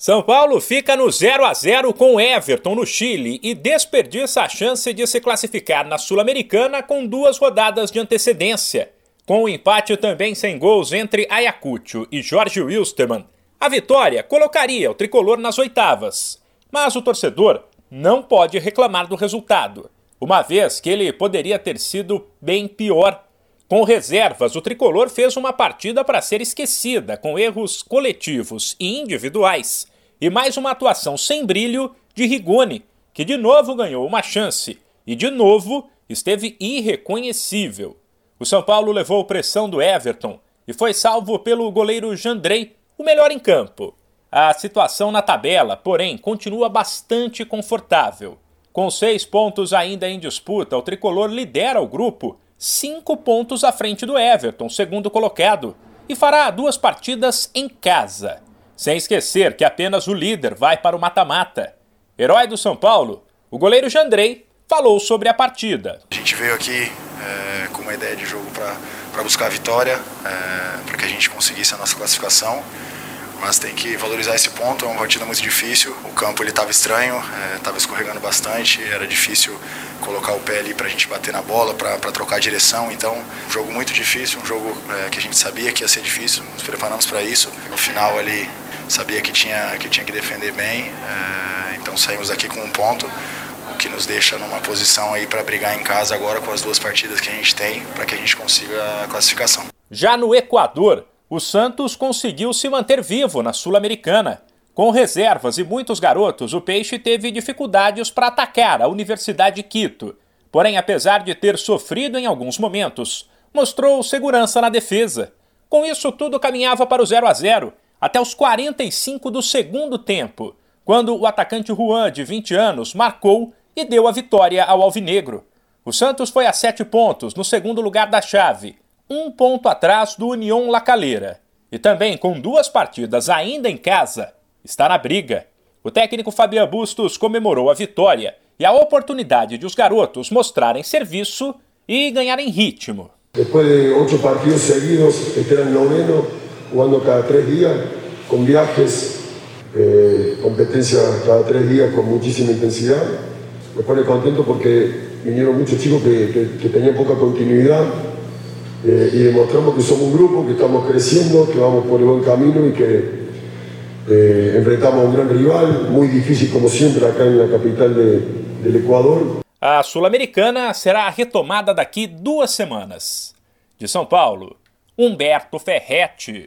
São Paulo fica no 0 a 0 com Everton no Chile e desperdiça a chance de se classificar na Sul-Americana com duas rodadas de antecedência. Com o um empate também sem gols entre Ayacucho e Jorge Wilstermann, a vitória colocaria o tricolor nas oitavas. Mas o torcedor não pode reclamar do resultado, uma vez que ele poderia ter sido bem pior. Com reservas, o tricolor fez uma partida para ser esquecida, com erros coletivos e individuais, e mais uma atuação sem brilho de Rigoni, que de novo ganhou uma chance e de novo esteve irreconhecível. O São Paulo levou pressão do Everton e foi salvo pelo goleiro Jandrei, o melhor em campo. A situação na tabela, porém, continua bastante confortável. Com seis pontos ainda em disputa, o tricolor lidera o grupo cinco pontos à frente do Everton, segundo colocado, e fará duas partidas em casa. Sem esquecer que apenas o líder vai para o mata-mata. Herói do São Paulo, o goleiro Jandrei falou sobre a partida. A gente veio aqui é, com uma ideia de jogo para buscar a vitória, é, para que a gente conseguisse a nossa classificação mas tem que valorizar esse ponto. É uma partida muito difícil. O campo ele estava estranho, estava é, escorregando bastante, era difícil colocar o pé ali para a gente bater na bola, para trocar a direção. Então, um jogo muito difícil, um jogo é, que a gente sabia que ia ser difícil. Nos preparamos para isso. No final ali sabia que tinha que tinha que defender bem. É, então saímos aqui com um ponto que nos deixa numa posição aí para brigar em casa agora com as duas partidas que a gente tem, para que a gente consiga a classificação. Já no Equador, o Santos conseguiu se manter vivo na Sul-Americana. Com reservas e muitos garotos, o Peixe teve dificuldades para atacar a Universidade de Quito. Porém, apesar de ter sofrido em alguns momentos, mostrou segurança na defesa. Com isso, tudo caminhava para o 0 a 0 até os 45 do segundo tempo, quando o atacante Juan, de 20 anos, marcou e deu a vitória ao Alvinegro. O Santos foi a sete pontos no segundo lugar da chave, um ponto atrás do União La Calera. E também com duas partidas ainda em casa, está na briga. O técnico Fabian Bustos comemorou a vitória e a oportunidade de os garotos mostrarem serviço e ganharem ritmo. Depois de oito partidos seguidos, este era o noveno, jogando cada três dias, com viajes, eh, competência cada três dias com muitíssima intensidade. Me pone contento porque vinieron muchos chicos que, que, que tenían poca eh, y demostramos que somos un grupo, que estamos creciendo, que vamos por el buen camino y que eh, enfrentamos a un gran rival, muy difícil como siempre acá en la capital de, del Ecuador. A Sul-Americana será retomada daqui duas semanas. De São Paulo, Humberto Ferretti.